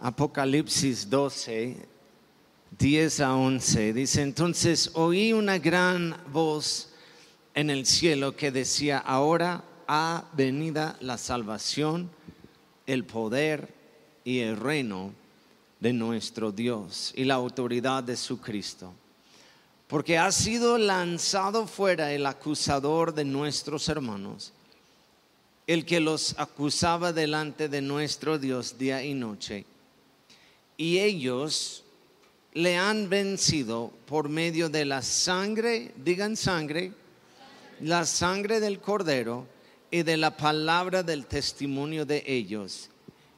Apocalipsis 12, 10 a 11, dice, entonces oí una gran voz en el cielo que decía, ahora ha venida la salvación, el poder y el reino de nuestro Dios y la autoridad de su Cristo. Porque ha sido lanzado fuera el acusador de nuestros hermanos, el que los acusaba delante de nuestro Dios día y noche y ellos le han vencido por medio de la sangre, digan sangre, la sangre del cordero y de la palabra del testimonio de ellos,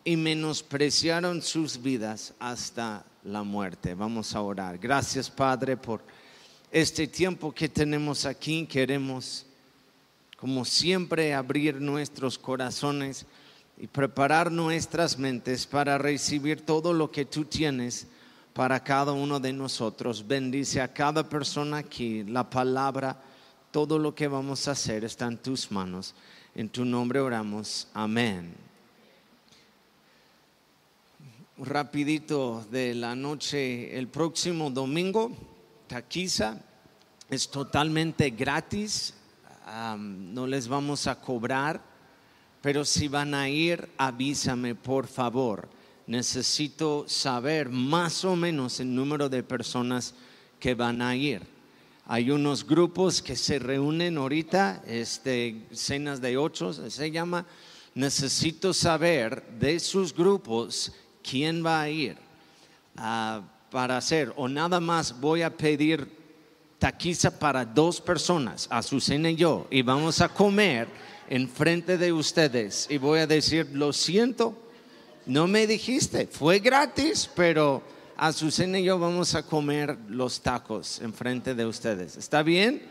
y menospreciaron sus vidas hasta la muerte. Vamos a orar. Gracias Padre por este tiempo que tenemos aquí. Queremos, como siempre, abrir nuestros corazones y preparar nuestras mentes para recibir todo lo que tú tienes para cada uno de nosotros. Bendice a cada persona aquí. La palabra, todo lo que vamos a hacer está en tus manos. En tu nombre oramos. Amén. Rapidito de la noche, el próximo domingo, Taquiza es totalmente gratis. No les vamos a cobrar pero si van a ir, avísame por favor. Necesito saber más o menos el número de personas que van a ir. Hay unos grupos que se reúnen ahorita, este, cenas de ocho, se llama. Necesito saber de sus grupos quién va a ir ah, para hacer. O nada más voy a pedir taquiza para dos personas, Azucena y yo, y vamos a comer enfrente de ustedes y voy a decir, lo siento, no me dijiste, fue gratis, pero Azucena y yo vamos a comer los tacos enfrente de ustedes. ¿Está bien?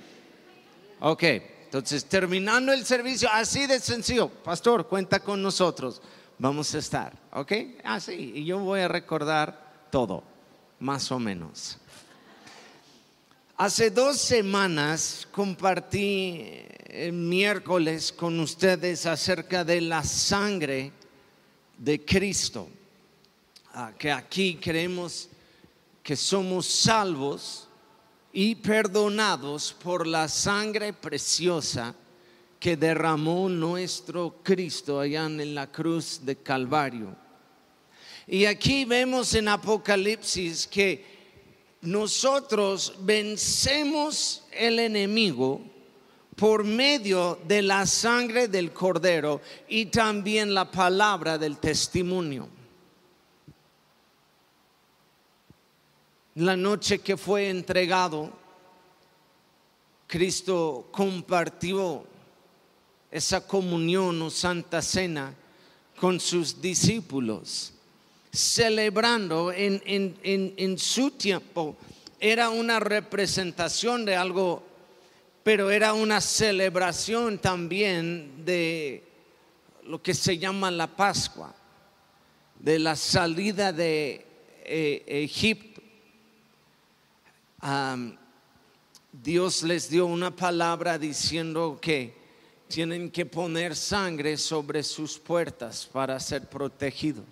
Ok, entonces terminando el servicio, así de sencillo, pastor, cuenta con nosotros, vamos a estar, ¿ok? Así, y yo voy a recordar todo, más o menos. Hace dos semanas compartí el miércoles con ustedes acerca de la sangre de Cristo, ah, que aquí creemos que somos salvos y perdonados por la sangre preciosa que derramó nuestro Cristo allá en la cruz de Calvario. Y aquí vemos en Apocalipsis que nosotros vencemos el enemigo por medio de la sangre del cordero y también la palabra del testimonio. La noche que fue entregado, Cristo compartió esa comunión o santa cena con sus discípulos celebrando en, su tiempo era una representación de algo, pero era una celebración también de lo que se llama la Pascua, de la salida de eh, Egipto. Dios les dio una palabra diciendo que tienen que poner sangre sobre sus puertas para ser protegidos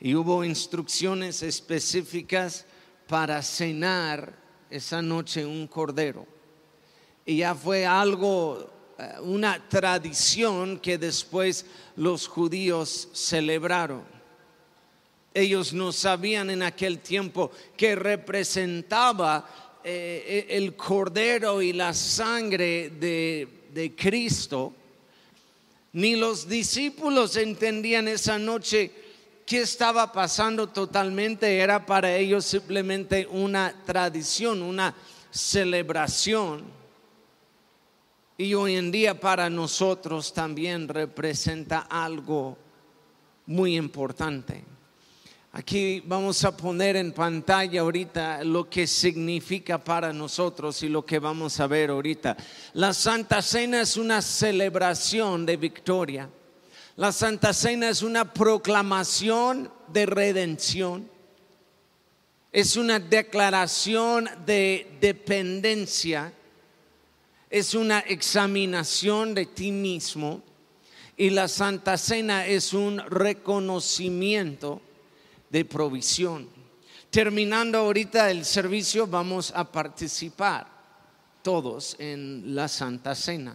y hubo instrucciones específicas para cenar esa noche un cordero. Y ya fue algo, eh, una tradición que después los judíos celebraron. Ellos no sabían en aquel tiempo que representaba eh, el cordero y la sangre de, de Cristo, ni los discípulos entendían esa noche qué estaba pasando totalmente era para ellos simplemente una tradición, una celebración. Y hoy en día para nosotros también representa algo muy importante. Aquí vamos a poner en pantalla ahorita lo que significa para nosotros y lo que vamos a ver ahorita. La Santa Cena es una celebración de victoria. La Santa Cena es una proclamación de redención. Es una declaración de dependencia. Es una examinación de ti mismo. Y la Santa Cena es un reconocimiento de provisión. Terminando ahorita el servicio, vamos a participar todos en la Santa Cena.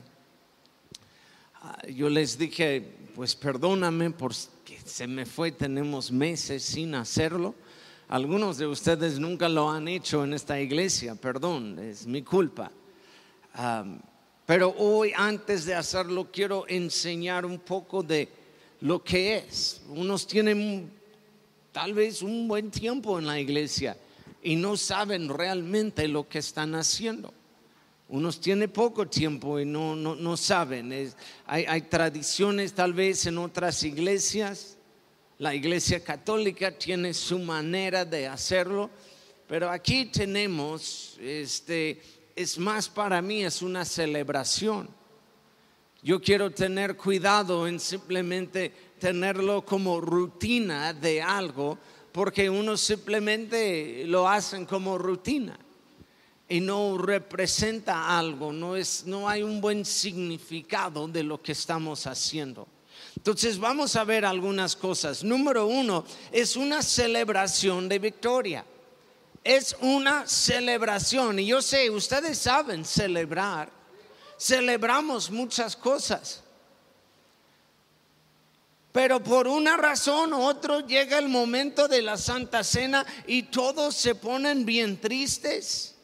Ah, yo les dije, pues perdóname porque se me fue, tenemos meses sin hacerlo. Algunos de ustedes nunca lo han hecho en esta iglesia, perdón, es mi culpa. pero hoy antes de hacerlo quiero enseñar un poco de lo que es. Unos tienen tal vez un buen tiempo en la iglesia y no saben realmente lo que están haciendo. Unos tienen poco tiempo y no, no, saben. hay, hay tradiciones tal vez en otras iglesias. La iglesia católica tiene su manera de hacerlo, pero aquí tenemos, este, es más para mí, es una celebración. Yo quiero tener cuidado en simplemente tenerlo como rutina de algo, porque uno simplemente lo hacen como rutina y no representa algo, no, es, no hay un buen significado de lo que estamos haciendo. Entonces vamos a ver algunas cosas. Número uno, es una celebración de victoria. Es una celebración. Y yo sé, ustedes saben celebrar. Celebramos muchas cosas. Pero por una razón u otra llega el momento de la Santa Cena y todos se ponen bien tristes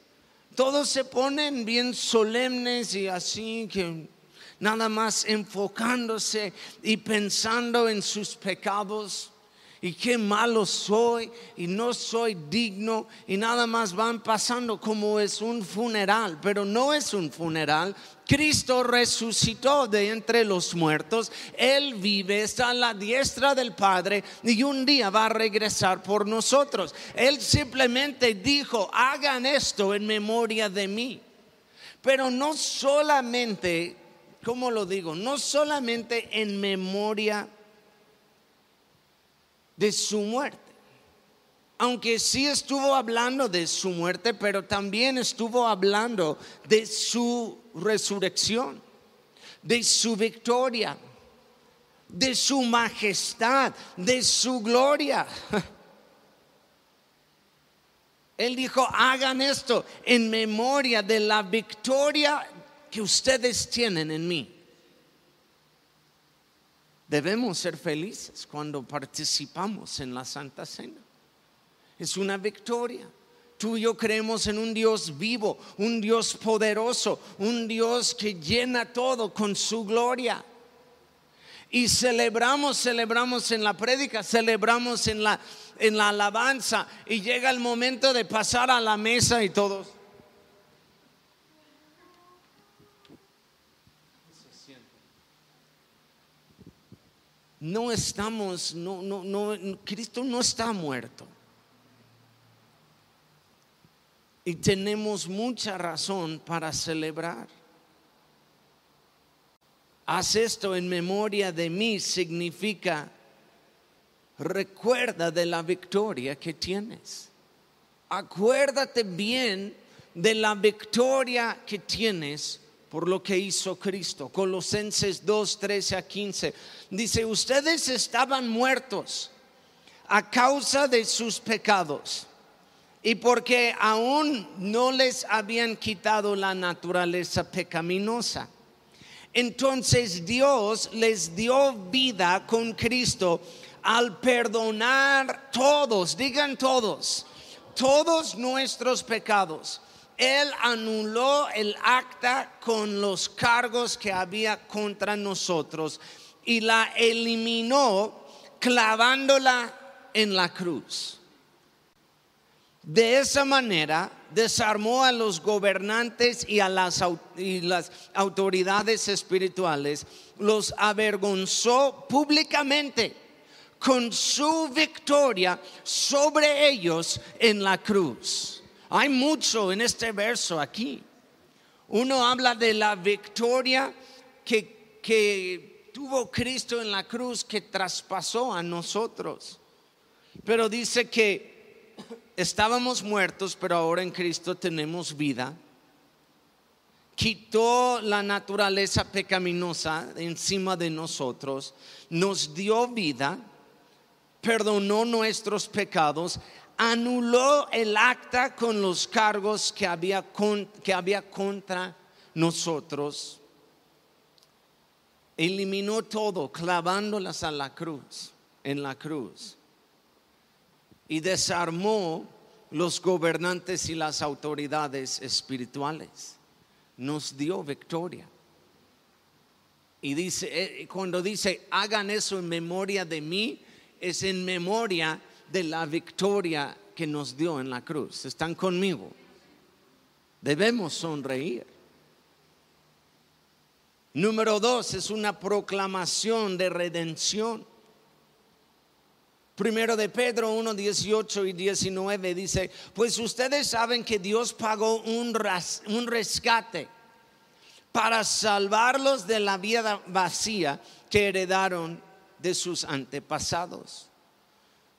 todos se ponen bien solemnes y así que nada más enfocándose y pensando en sus pecados y qué malo soy y no soy digno y nada más van pasando como es un funeral, pero no es un funeral. Cristo resucitó de entre los muertos, Él vive, está a la diestra del Padre y un día va a regresar por nosotros. Él simplemente dijo, hagan esto en memoria de mí. Pero no solamente, ¿cómo lo digo? No solamente en memoria de su muerte. Aunque sí estuvo hablando de su muerte, pero también estuvo hablando de su resurrección, de su victoria, de su majestad, de su gloria. Él dijo, hagan esto en memoria de la victoria que ustedes tienen en mí. Debemos ser felices cuando participamos en la Santa Cena. Es una victoria. Tú y yo creemos en un Dios vivo, un Dios poderoso, un Dios que llena todo con su gloria. Y celebramos, celebramos en la prédica, celebramos en la, en la alabanza y llega el momento de pasar a la mesa y todos no estamos, no, no, no, Cristo no está muerto. Y tenemos mucha razón para celebrar. Haz esto en memoria de mí significa recuerda de la victoria que tienes. Acuérdate bien de la victoria que tienes por lo que hizo Cristo. Colosenses 2, 13 a 15. Dice, ustedes estaban muertos a causa de sus pecados y porque aún no les habían quitado la naturaleza pecaminosa. Entonces Dios les dio vida con Cristo al perdonar todos, digan todos, todos nuestros pecados él anuló el acta con los cargos que había contra nosotros y la eliminó clavándola en la cruz. De esa manera desarmó a los gobernantes y a las, y las autoridades espirituales, los avergonzó públicamente con su victoria sobre ellos en la cruz. Hay mucho en este verso aquí. Uno habla de la victoria que, que tuvo Cristo en la cruz que traspasó a nosotros. Pero dice que estábamos muertos, pero ahora en Cristo tenemos vida. quitó la naturaleza pecaminosa encima de nosotros, nos dio vida, perdonó nuestros pecados, anuló el acta con los cargos que había, que había contra nosotros, eliminó todo clavándolas a la cruz, en la cruz, y desarmó los gobernantes y las autoridades espirituales. Nos dio victoria. Y dice, eh, cuando dice, hagan eso en memoria de mí, es en memoria de la victoria que nos dio en la cruz. ¿Están conmigo? Debemos sonreír. Número dos es una proclamación de redención. Primero de Pedro 1, 18 y 19 dice, pues ustedes saben que Dios pagó un, un rescate para salvarlos de la vida vacía que heredaron de sus antepasados.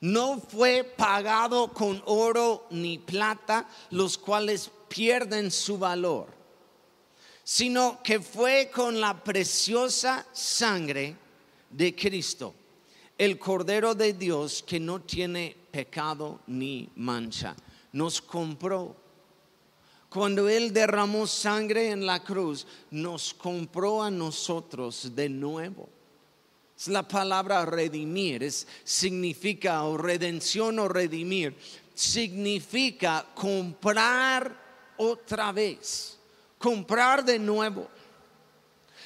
No fue pagado con oro ni plata, los cuales pierden su valor, sino que fue con la preciosa sangre de Cristo, el Cordero de Dios que no tiene pecado ni mancha. Nos compró. Cuando Él derramó sangre en la cruz, nos compró a nosotros de nuevo. La palabra redimir, es, significa o redención o redimir, significa comprar otra vez, comprar de nuevo.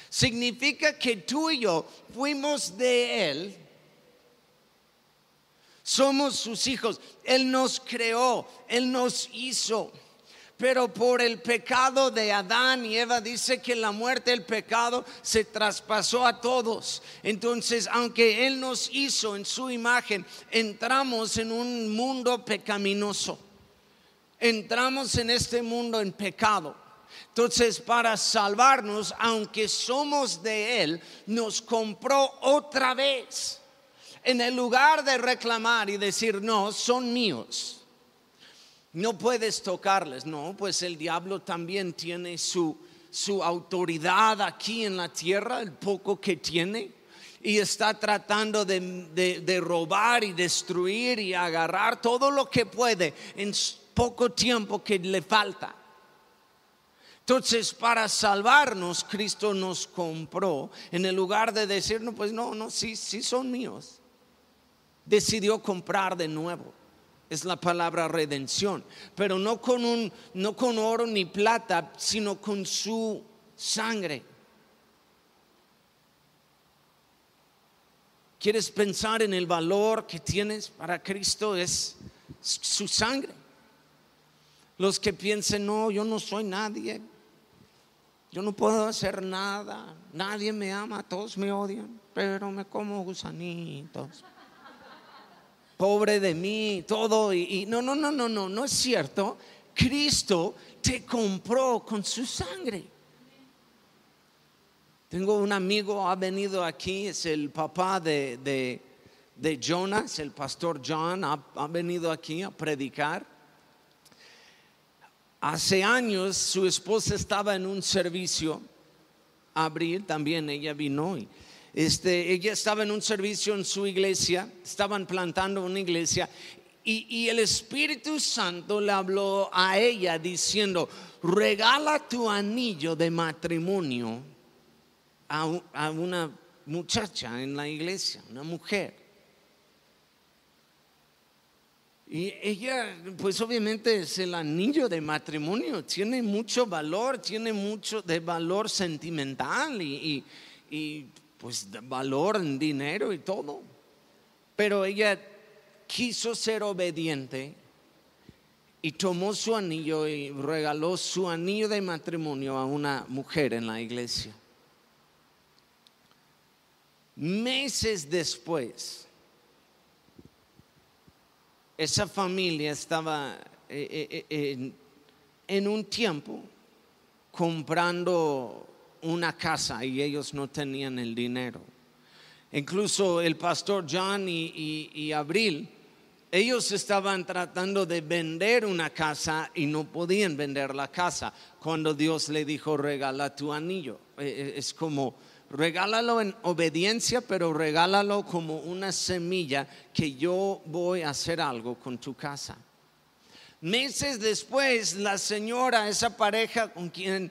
Significa que tú y yo fuimos de Él, somos sus hijos, Él nos creó, Él nos hizo pero por el pecado de Adán y Eva dice que la muerte, el pecado se traspasó a todos. Entonces, aunque Él nos hizo en su imagen, entramos en un mundo pecaminoso. Entramos en este mundo en pecado. Entonces, para salvarnos, aunque somos de Él, nos compró otra vez. En el lugar de reclamar y decir, no, son míos no puedes tocarles. No, pues el diablo también tiene su, su autoridad aquí en la tierra, el poco que tiene, y está tratando de, de, robar y destruir y agarrar todo lo que puede en poco tiempo que le falta. Entonces, para salvarnos, Cristo nos compró en el lugar de decir, no, pues no, no, sí, sí son míos. Decidió comprar de nuevo es la palabra redención, pero no con un no con oro ni plata, sino con su sangre. ¿Quieres pensar en el valor que tienes para Cristo? Es su sangre. Los que piensen, no, yo no soy nadie, yo no puedo hacer nada, nadie me ama, todos me odian, pero me como gusanitos pobre de mí, todo. Y, no, no, no, no, no, no es cierto. Cristo te compró con su sangre. Tengo un amigo, ha venido aquí, es el papá de, de, Jonas, el pastor John, ha, ha venido aquí a predicar. Hace años su esposa estaba en un servicio, abril también ella vino y este, ella estaba en un servicio en su iglesia, estaban plantando una iglesia y, el Espíritu Santo le habló a ella diciendo, regala tu anillo de matrimonio a, una muchacha en la iglesia, una mujer. Y ella, pues obviamente es el anillo de matrimonio, tiene mucho valor, tiene mucho de valor sentimental y, y pues valor en dinero y todo. Pero ella quiso ser obediente y tomó su anillo y regaló su anillo de matrimonio a una mujer en la iglesia. Meses después, esa familia estaba eh, eh, eh, en un tiempo comprando una casa y ellos no tenían el dinero. Incluso el pastor John y, Abril ellos estaban tratando de vender una casa y no podían vender la casa cuando Dios le dijo regala tu anillo. Eh, eh, es como regálalo en obediencia, pero regálalo como una semilla que yo voy a hacer algo con tu casa. Meses después, la señora, esa pareja con quien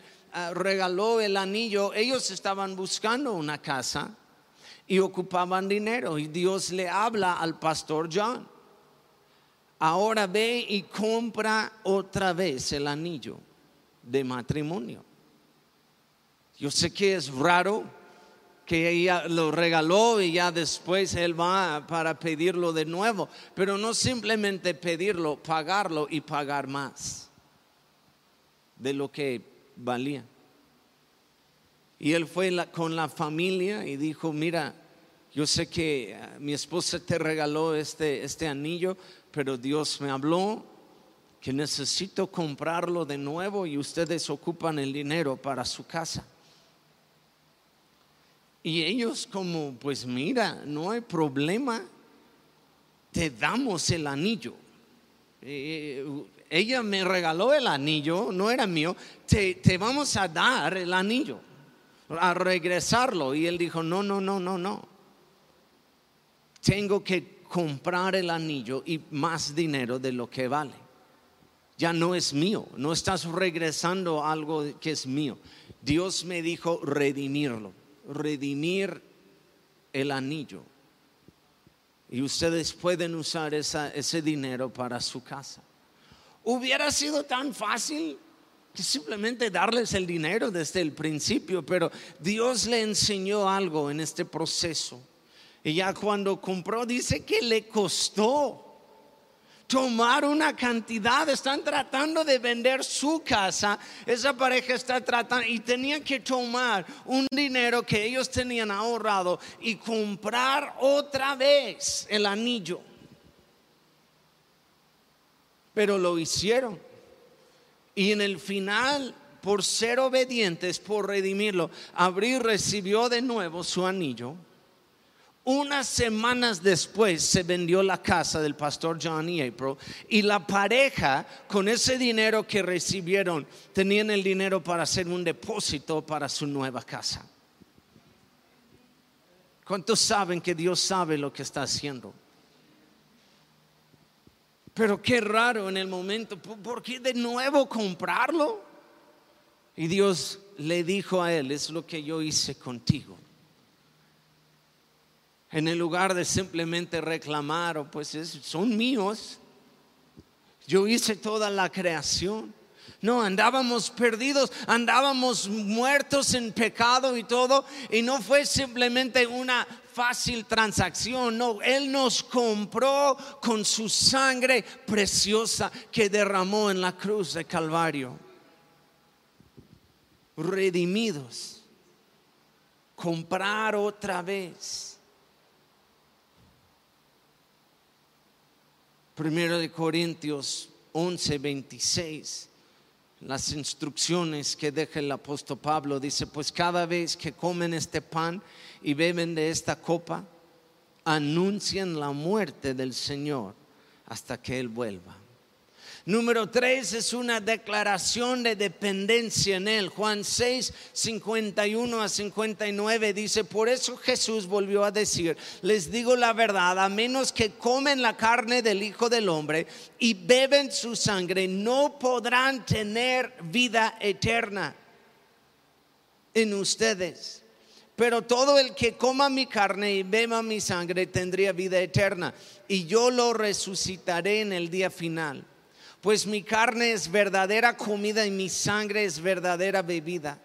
regaló el anillo, ellos estaban buscando una casa y ocupaban dinero y Dios le habla al pastor John. Ahora ve y compra otra vez el anillo de matrimonio. Yo sé que es raro que ella lo regaló y ya después él va para pedirlo de nuevo, pero no simplemente pedirlo, pagarlo y pagar más de lo que valía. Y él fue con la familia y dijo, mira, yo sé que ah, mi esposa te regaló este, este anillo, pero Dios me habló que necesito comprarlo de nuevo y ustedes ocupan el dinero para su casa. Y ellos como, pues mira, no hay problema, te damos el anillo. Eh, ella me regaló el anillo, no era mío, te, te vamos a dar el anillo, a regresarlo. Y él dijo, no, no, no, no, no. Tengo que comprar el anillo y más dinero de lo que vale. Ya no es mío, no estás regresando algo que es mío. Dios me dijo redimirlo redimir el anillo. Y ustedes pueden usar ese dinero para su casa. Hubiera sido tan fácil simplemente darles el dinero desde el principio, pero Dios le enseñó algo en este proceso. Y ya cuando compró, dice que le costó tomar una cantidad, están tratando de vender su casa, esa pareja está tratando y tenían que tomar un dinero que ellos tenían ahorrado y comprar otra vez el anillo. Pero lo hicieron. Y en el final, por ser obedientes, por redimirlo, Abril recibió de nuevo su anillo unas semanas después se vendió la casa del pastor John y April y la pareja con ese dinero que recibieron tenían el dinero para hacer un depósito para su nueva casa. ¿Cuántos saben que Dios sabe lo que está haciendo? Pero qué raro en el momento, ¿por qué de nuevo comprarlo? Y Dios le dijo a él, es lo que yo hice contigo en el lugar de simplemente reclamar, o pues son míos. Yo hice toda la creación. No, andábamos perdidos, andábamos muertos en pecado y todo, y no fue simplemente una fácil transacción, no, Él nos compró con su sangre preciosa que derramó en la cruz de Calvario. Redimidos, comprar otra vez Primero de Corintios 11, 26. Las instrucciones que deja el apóstol Pablo dice, pues cada vez que comen este pan y beben de esta copa, anuncian la muerte del Señor hasta que Él vuelva. Número tres es una declaración de dependencia en Él. Juan 6, 51 a 59 dice, por eso Jesús volvió a decir, les digo la verdad, a menos que comen la carne del Hijo del Hombre y beben su sangre, no podrán tener vida eterna en ustedes. Pero todo el que coma mi carne y beba mi sangre tendría vida eterna. Y yo lo resucitaré en el día final pues mi carne es verdadera comida y mi sangre es verdadera bebida.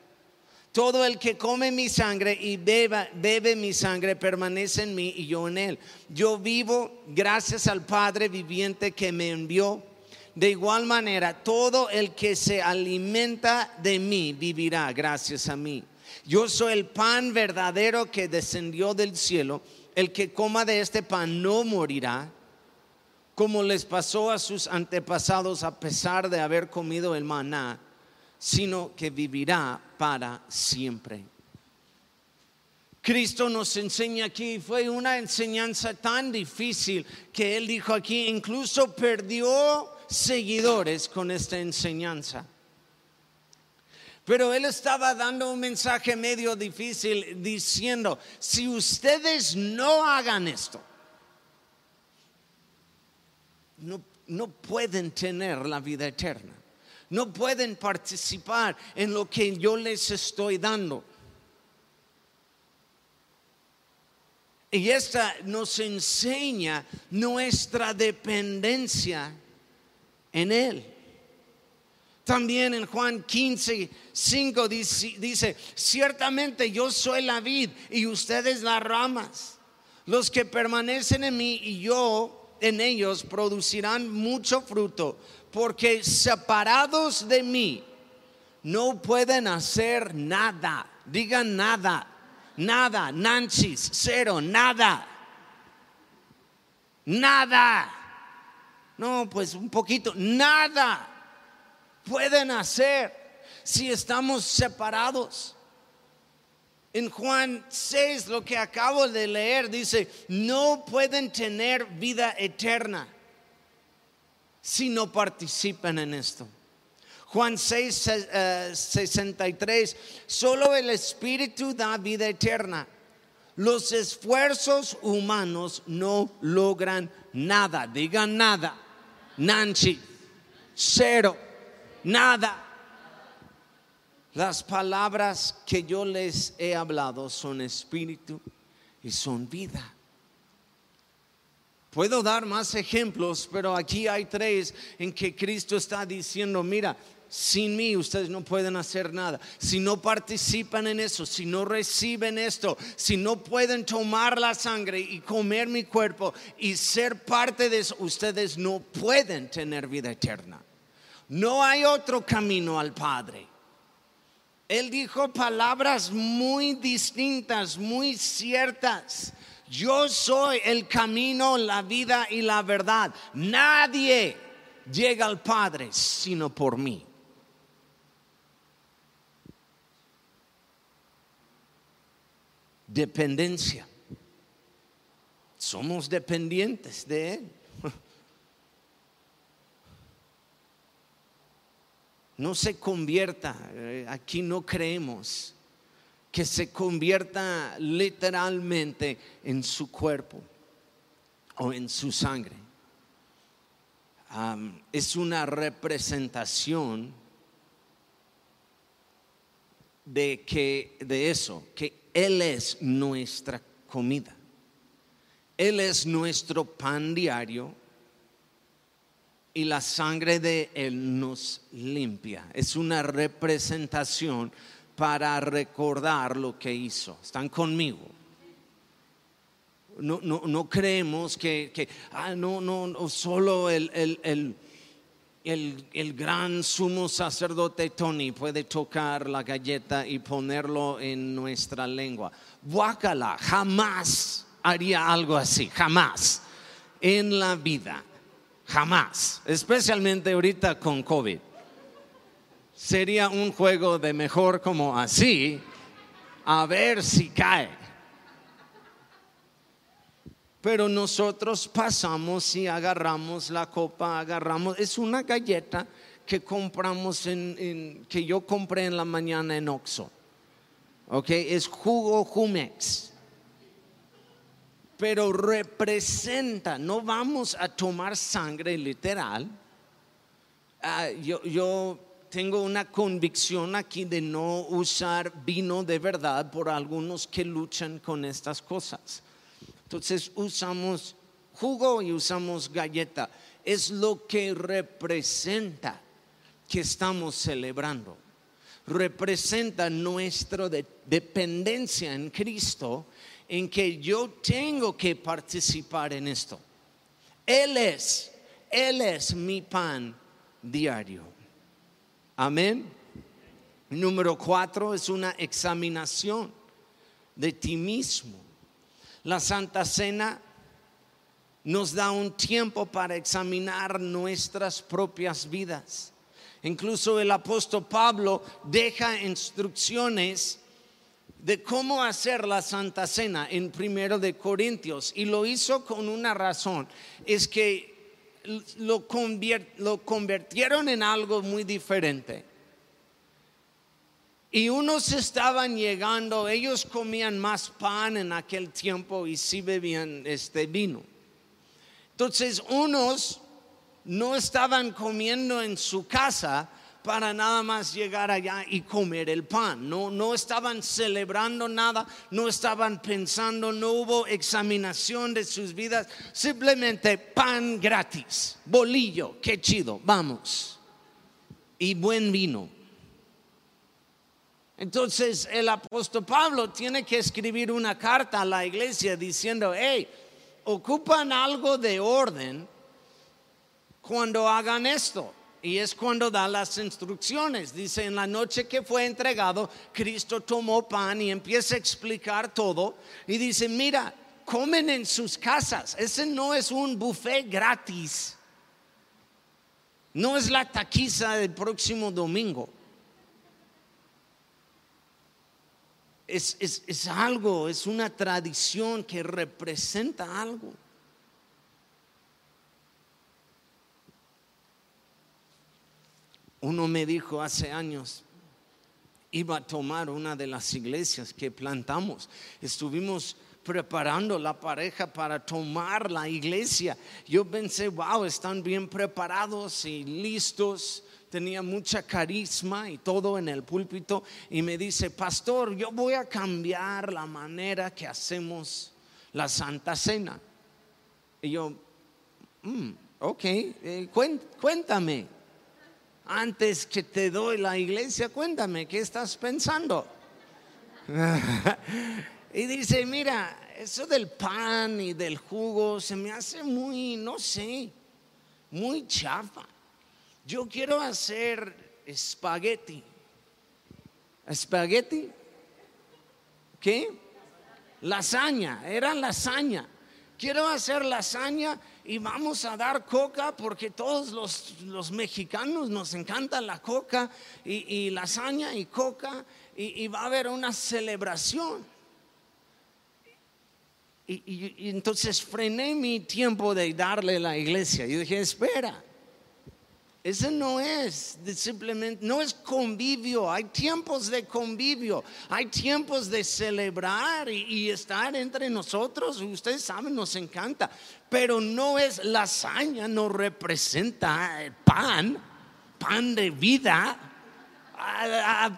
Todo el que come mi sangre y beba, bebe mi sangre permanece en mí y yo en él. Yo vivo gracias al Padre viviente que me envió. De igual manera, todo el que se alimenta de mí vivirá gracias a mí. Yo soy el pan verdadero que descendió del cielo. El que coma de este pan no morirá como les pasó a sus antepasados a pesar de haber comido el maná, sino que vivirá para siempre. Cristo nos enseña aquí, fue una enseñanza tan difícil que Él dijo aquí, incluso perdió seguidores con esta enseñanza. Pero él estaba dando un mensaje medio difícil diciendo, si ustedes no hagan esto, no, no pueden tener la vida eterna. No pueden participar en lo que yo les estoy dando. Y esta nos enseña nuestra dependencia en Él. También en Juan 15, 5 dice, ciertamente yo soy la vid y ustedes las ramas. Los que permanecen en mí y yo en ellos producirán mucho fruto, porque separados de mí no pueden hacer nada. Digan nada, nada, nanchis, cero, nada. Nada. No, pues un poquito, nada pueden hacer si estamos separados. En Juan 6, lo que acabo de leer, dice, no pueden tener vida eterna si no participan en esto. Juan 6, 63, eh, solo el Espíritu da vida eterna. Los esfuerzos humanos no logran nada. Digan nada. Nancy, cero nada. Las palabras que yo les he hablado son espíritu y son vida. Puedo dar más ejemplos, pero aquí hay tres en que Cristo está diciendo, mira, sin mí ustedes no pueden hacer nada. Si no participan en eso, si no reciben esto, si no pueden tomar la sangre y comer mi cuerpo y ser parte de eso, ustedes no pueden tener vida eterna. No hay otro camino al Padre. Él dijo palabras muy distintas, muy ciertas. Yo soy el camino, la vida y la verdad. Nadie llega al Padre sino por mí. Dependencia. Somos dependientes de Él. No se convierta, eh, aquí no creemos, que se convierta literalmente en su cuerpo o en su sangre. es una representación de que de eso, que él es nuestra comida. Él es nuestro pan diario y la sangre de Él nos limpia. Es una representación para recordar lo que hizo. ¿Están conmigo? No, no, no creemos que, que, ah, no, no, solo el, el, el, el, gran sumo sacerdote Tony puede tocar la galleta y ponerlo en nuestra lengua. Guácala, jamás haría algo así, jamás en la vida. Jamás, especialmente ahorita con COVID. Sería un juego de mejor como así, a ver si cae. Pero nosotros pasamos y agarramos la copa, agarramos, es una galleta que compramos en, que yo compré en la mañana en Oxxo. Ok, es jugo Jumex pero representa, no vamos a tomar sangre literal. Ah, yo, tengo una convicción aquí de no usar vino de verdad por algunos que luchan con estas cosas. Entonces usamos jugo y usamos galleta. Es lo que representa que estamos celebrando. Representa nuestra dependencia en Cristo en que yo tengo que participar en esto. Él es, Él es mi pan diario. Amén. Número cuatro es una examinación de ti mismo. La Santa Cena nos da un tiempo para examinar nuestras propias vidas. Incluso el apóstol Pablo deja instrucciones de cómo hacer la Santa Cena en primero de Corintios y lo hizo con una razón, es que lo, lo convirtieron en algo muy diferente. Y unos estaban llegando, ellos comían más pan en aquel tiempo y sí bebían este vino. Entonces unos no estaban comiendo en su casa para nada más llegar allá y comer el pan. No, no estaban celebrando nada, no estaban pensando, no hubo examinación de sus vidas, simplemente pan gratis, bolillo, qué chido, vamos. Y buen vino. Entonces el apóstol Pablo tiene que escribir una carta a la iglesia diciendo, hey, ocupan algo de orden cuando hagan esto. Y es cuando da las instrucciones. Dice, en la noche que fue entregado, Cristo tomó pan y empieza a explicar todo. Y dice, mira, comen en sus casas. Ese no es un buffet gratis. No es la taquiza del próximo domingo. es, algo, es una tradición que representa algo. Uno me dijo hace años, iba a tomar una de las iglesias que plantamos. Estuvimos preparando la pareja para tomar la iglesia. Yo pensé, wow, están bien preparados y listos tenía mucha carisma y todo en el púlpito y me dice, pastor, yo voy a cambiar la manera que hacemos la Santa Cena. Y yo, mm, ok, eh, cuéntame, antes que te doy la iglesia, cuéntame, ¿qué estás pensando? y dice, mira, eso del pan y del jugo se me hace muy, no sé, muy chafa yo quiero hacer espagueti. ¿Espagueti? ¿Qué? Lasaña, era lasaña. Quiero hacer lasaña y vamos a dar coca porque todos los, mexicanos nos encanta la coca y, lasaña y coca y, va a haber una celebración. Y, y, entonces frené mi tiempo de darle a la iglesia. Y dije, espera, ese no es simplemente, no es convivio, hay tiempos de convivio, hay tiempos de celebrar y, estar entre nosotros, ustedes saben, nos encanta, pero no es lasaña, no representa pan, pan de vida,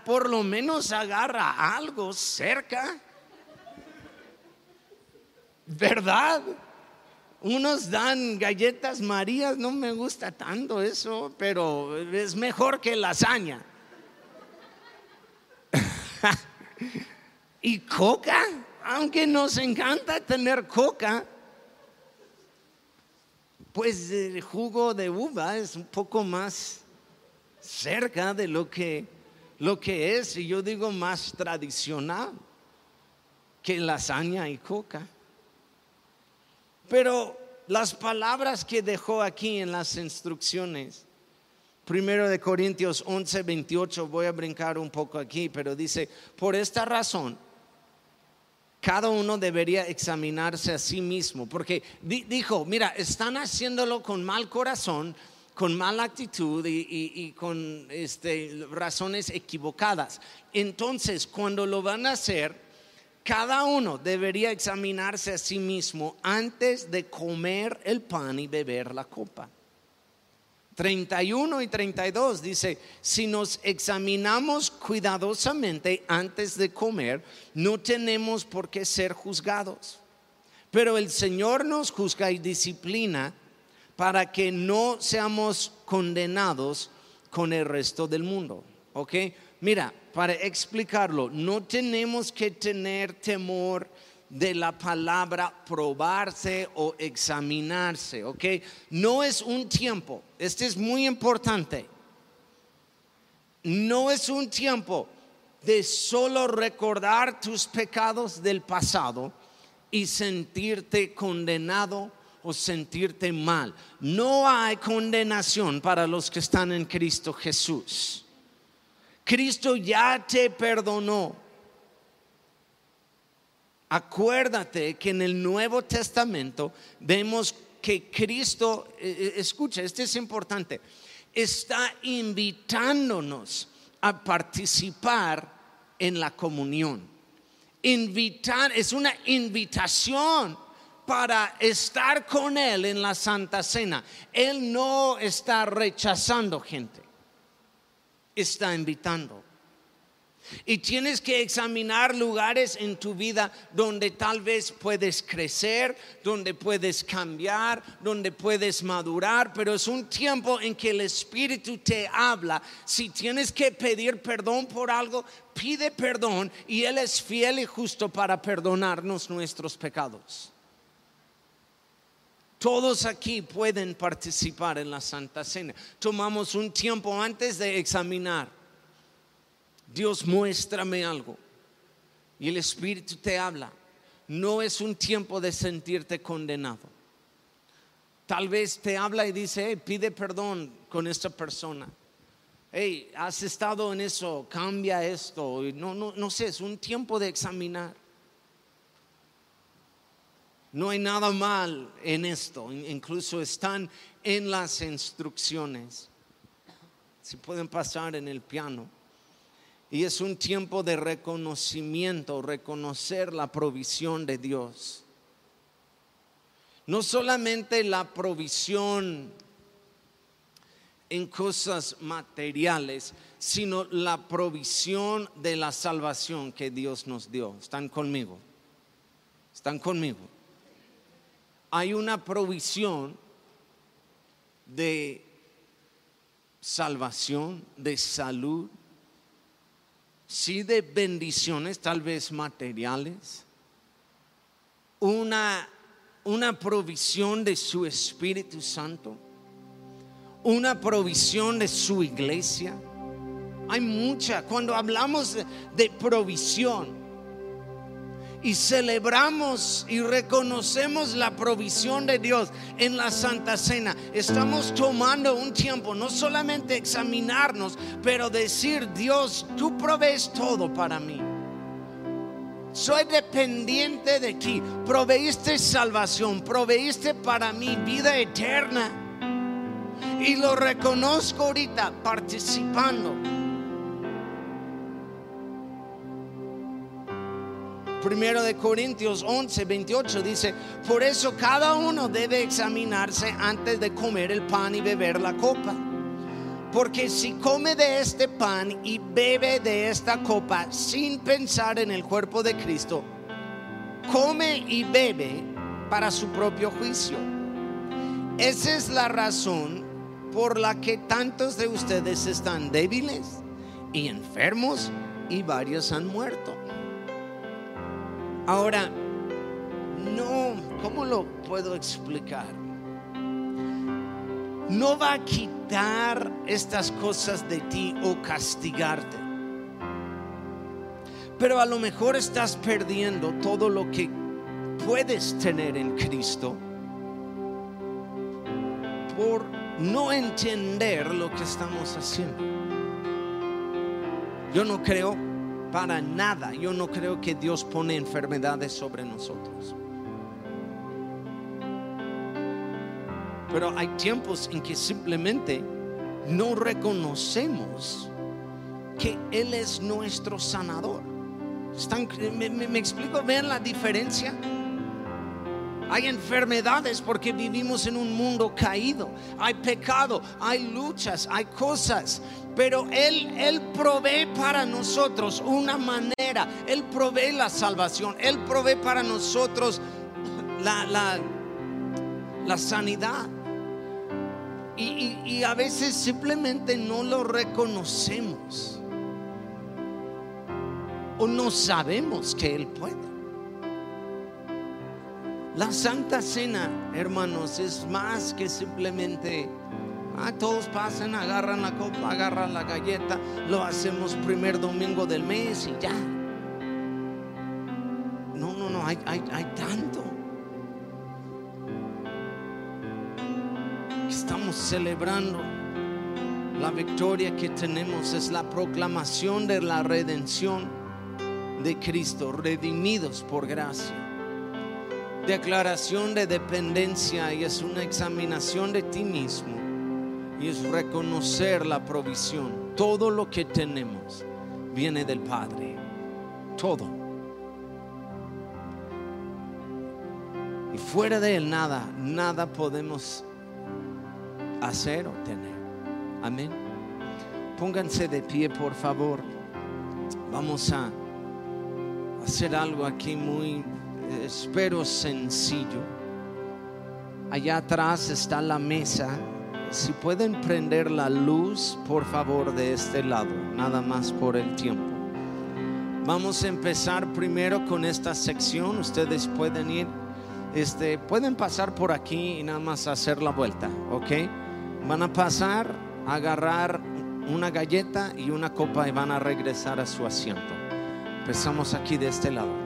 por lo menos agarra algo cerca, ¿verdad? Unos dan galletas marías, no me gusta tanto eso, pero es mejor que lasaña. y coca, aunque nos encanta tener coca, pues el jugo de uva es un poco más cerca de lo que, lo que es, y yo digo más tradicional que lasaña y coca. Pero las palabras que dejó aquí en las instrucciones, primero de Corintios 11, 28, voy a brincar un poco aquí, pero dice, por esta razón, cada uno debería examinarse a sí mismo, porque dijo, mira, están haciéndolo con mal corazón, con mala actitud y, con este, razones equivocadas. Entonces, cuando lo van a hacer, cada uno debería examinarse a sí mismo antes de comer el pan y beber la copa. 31 y 32 dice, si nos examinamos cuidadosamente antes de comer, no tenemos por qué ser juzgados. Pero el Señor nos juzga y disciplina para que no seamos condenados con el resto del mundo. ¿Ok? Mira, para explicarlo, no tenemos que tener temor de la palabra probarse o examinarse, ¿ok? No es un tiempo, este es muy importante, no es un tiempo de solo recordar tus pecados del pasado y sentirte condenado o sentirte mal. No hay condenación para los que están en Cristo Jesús. Cristo ya te perdonó. Acuérdate que en el Nuevo Testamento vemos que Cristo, eh, eh, escucha, este es importante, está invitándonos a participar en la comunión. Invitar, es una invitación para estar con Él en la Santa Cena. Él no está rechazando gente, está invitando. Y tienes que examinar lugares en tu vida donde tal vez puedes crecer, donde puedes cambiar, donde puedes madurar, pero es un tiempo en que el Espíritu te habla. Si tienes que pedir perdón por algo, pide perdón y Él es fiel y justo para perdonarnos nuestros pecados. Todos aquí pueden participar en la Santa Cena. Tomamos un tiempo antes de examinar Dios muéstrame algo. Y el Espíritu te habla. No es un tiempo de sentirte condenado. Tal vez te habla y dice, pide perdón con esta persona. Hey, has estado en eso, cambia esto. No, no, no sé, es un tiempo de examinar. No hay nada mal en esto, incluso están en las instrucciones. Si pueden pasar en el piano. Y es un tiempo de reconocimiento, reconocer la provisión de Dios. No solamente la provisión en cosas materiales, sino la provisión de la salvación que Dios nos dio. ¿Están conmigo? ¿Están conmigo? Hay una provisión de salvación, de salud, sí de bendiciones, tal vez materiales, una, una provisión de su Espíritu Santo, una provisión de su iglesia. Hay mucha, cuando hablamos de provisión, y celebramos y reconocemos la provisión de Dios en la Santa Cena, estamos tomando un tiempo no solamente examinarnos, pero decir, Dios, tú provees todo para mí. Soy dependiente de ti. Proveíste salvación, proveíste para mí vida eterna. Y lo reconozco ahorita participando Primero de Corintios 11, 28 dice, por eso cada uno debe examinarse antes de comer el pan y beber la copa. Porque si come de este pan y bebe de esta copa sin pensar en el cuerpo de Cristo, come y bebe para su propio juicio. Esa es la razón por la que tantos de ustedes están débiles y enfermos y varios han muerto. Ahora, no, ¿cómo lo puedo explicar? No va a quitar estas cosas de ti o castigarte. Pero a lo mejor estás perdiendo todo lo que puedes tener en Cristo por no entender lo que estamos haciendo. Yo no creo para nada. Yo no creo que Dios pone enfermedades sobre nosotros. Pero hay tiempos en que simplemente no reconocemos que Él es nuestro sanador. me, explico? ¿Ven la diferencia? Hay enfermedades porque vivimos en un mundo caído. Hay pecado, hay luchas, hay cosas. Pero Él, Él provee para nosotros una manera. Él provee la salvación. Él provee para nosotros la, la, sanidad. Y, y a veces simplemente no lo reconocemos. O no sabemos que Él puede. La Santa Cena, hermanos, es más que simplemente, ah, todos pasan, agarran la copa, agarran la galleta, lo hacemos primer domingo del mes y ya. No, no, no, hay, hay, hay tanto. Estamos celebrando la victoria que tenemos, es la proclamación de la redención de Cristo, redimidos por gracia. Declaración de dependencia y es una examinación de ti mismo y es reconocer la provisión. Todo lo que tenemos viene del Padre. Todo. Y fuera de Él nada, nada podemos hacer o tener. Amén. Pónganse de pie, por favor. Vamos a hacer algo aquí muy, espero, sencillo. Allá atrás está la mesa. Si pueden prender la luz, por favor, de este lado, nada más por el tiempo. Vamos a empezar primero con esta sección. Ustedes pueden ir, este, pueden pasar por aquí y nada más hacer la vuelta, ¿ok? Van a pasar, a agarrar una galleta y una copa y van a regresar a su asiento. Empezamos aquí de este lado.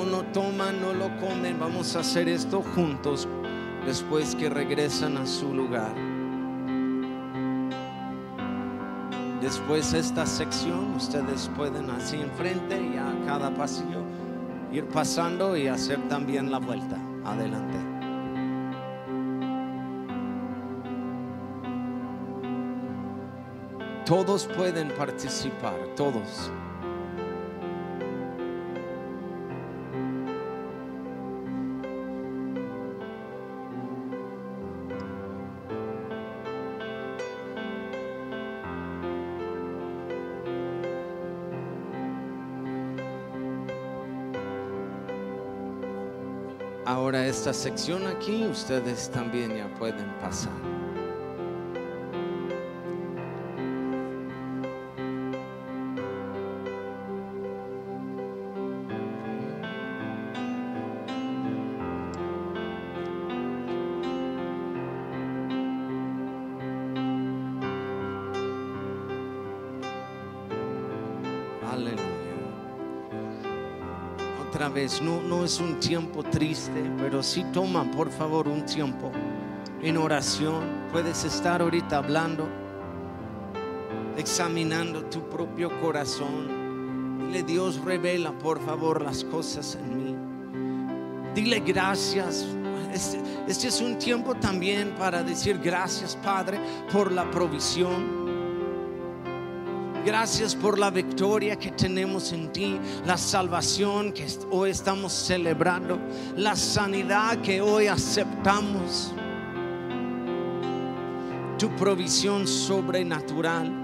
No lo toman, no lo comen. Vamos a hacer esto juntos después que regresan a su lugar. Después esta sección ustedes pueden así enfrente y a cada pasillo ir pasando y hacer también la vuelta. Adelante. Todos pueden participar, todos. Ahora esta sección aquí, ustedes también ya pueden pasar. Vez, no, es un tiempo triste, pero sí toma por favor un tiempo en oración. Puedes estar ahorita hablando, examinando tu propio corazón. Dile, Dios revela por favor las cosas en mí. Dile gracias. Este, este es un tiempo también para decir gracias, Padre, por la provisión. Gracias por la victoria que tenemos en ti, la salvación que hoy estamos celebrando, la sanidad que hoy aceptamos, tu provisión sobrenatural.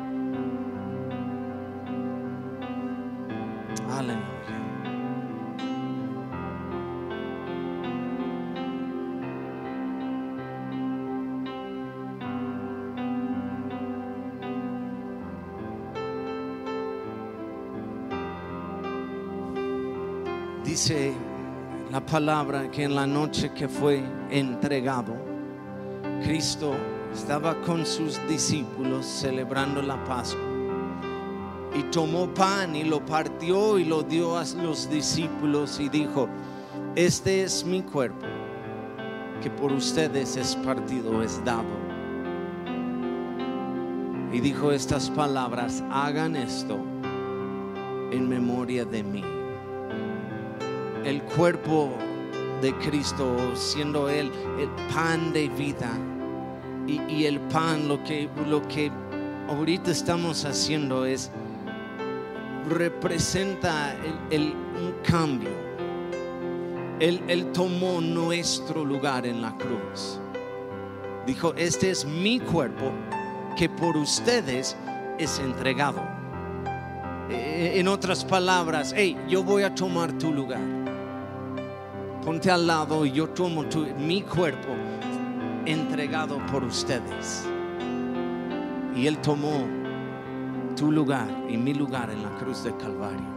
Palabra que en la noche que fue entregado, Cristo estaba con sus discípulos celebrando la Pascua. Y tomó pan y lo partió y lo dio a los discípulos y dijo, este es mi cuerpo, que por ustedes es partido, es dado. Y dijo estas palabras, hagan esto en memoria de mí el cuerpo de Cristo, siendo Él el pan de vida. Y, el pan, lo que, lo que ahorita estamos haciendo es, representa el, un cambio. Él, él tomó nuestro lugar en la cruz. Dijo, este es mi cuerpo que por ustedes es entregado. En otras palabras, hey, yo voy a tomar tu lugar ponte al lado y yo tomo tu, mi cuerpo entregado por ustedes. Y Él tomó tu lugar y mi lugar en la cruz de Calvario.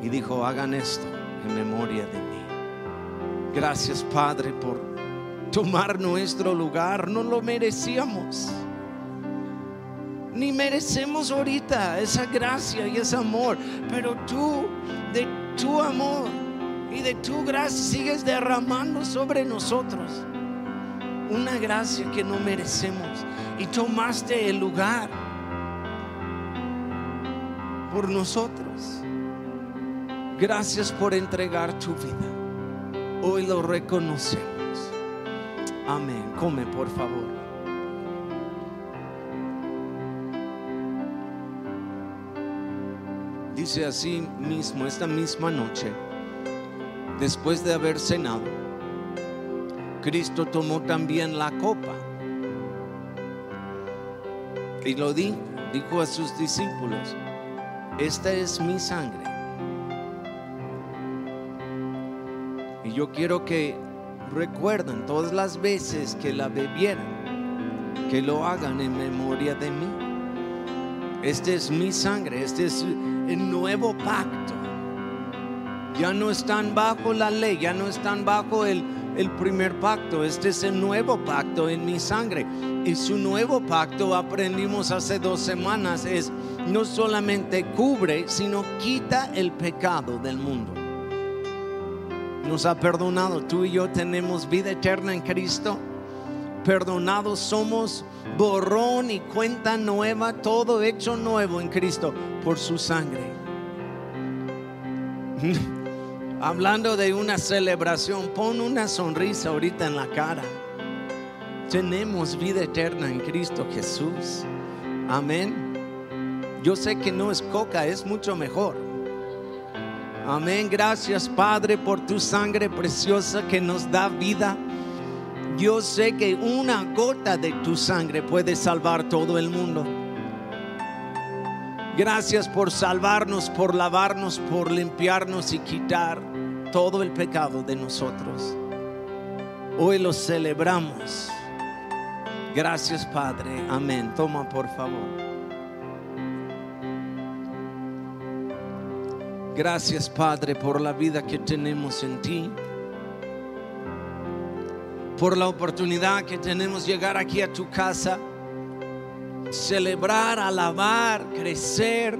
Y dijo, hagan esto en memoria de mí. Gracias Padre por tomar nuestro lugar. No lo merecíamos. Ni merecemos ahorita esa gracia y ese amor. Pero tú, de tu amor y de tu gracia sigues derramando sobre nosotros. una gracia que no merecemos y tomaste el lugar por nosotros. Gracias por entregar tu vida. Hoy lo reconocemos. Amén. Come, por favor. Dice así mismo, esta misma noche, después de haber cenado, Cristo tomó también la copa y lo dijo, dijo a sus discípulos, esta es mi sangre. Y yo quiero que recuerden todas las veces que la bebieran, que lo hagan en memoria de mí. Este es mi sangre, este es el nuevo pacto. Ya no están bajo la ley, ya no están bajo el, el primer pacto. Este es el nuevo pacto en mi sangre. Y su nuevo pacto, aprendimos hace dos semanas, es no solamente cubre, sino quita el pecado del mundo. Nos ha perdonado. Tú y yo tenemos vida eterna en Cristo. Perdonados somos, borrón y cuenta nueva, todo hecho nuevo en Cristo por su sangre. Hablando de una celebración, pon una sonrisa ahorita en la cara. Tenemos vida eterna en Cristo Jesús. Amén. Yo sé que no es coca, es mucho mejor. Amén. Gracias Padre por tu sangre preciosa que nos da vida. Yo sé que una gota de tu sangre puede salvar todo el mundo. Gracias por salvarnos, por lavarnos, por limpiarnos y quitar todo el pecado de nosotros. Hoy lo celebramos. Gracias Padre. Amén. Toma por favor. Gracias Padre por la vida que tenemos en ti. Por la oportunidad que tenemos llegar aquí a tu casa celebrar, alabar, crecer,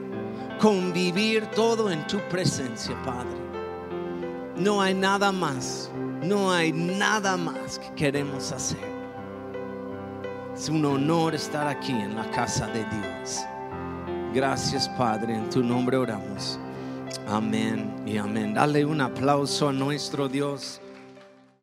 convivir todo en tu presencia, Padre. No hay nada más, no hay nada más que queremos hacer. Es un honor estar aquí en la casa de Dios. Gracias, Padre, en tu nombre oramos. Amén y amén. Dale un aplauso a nuestro Dios.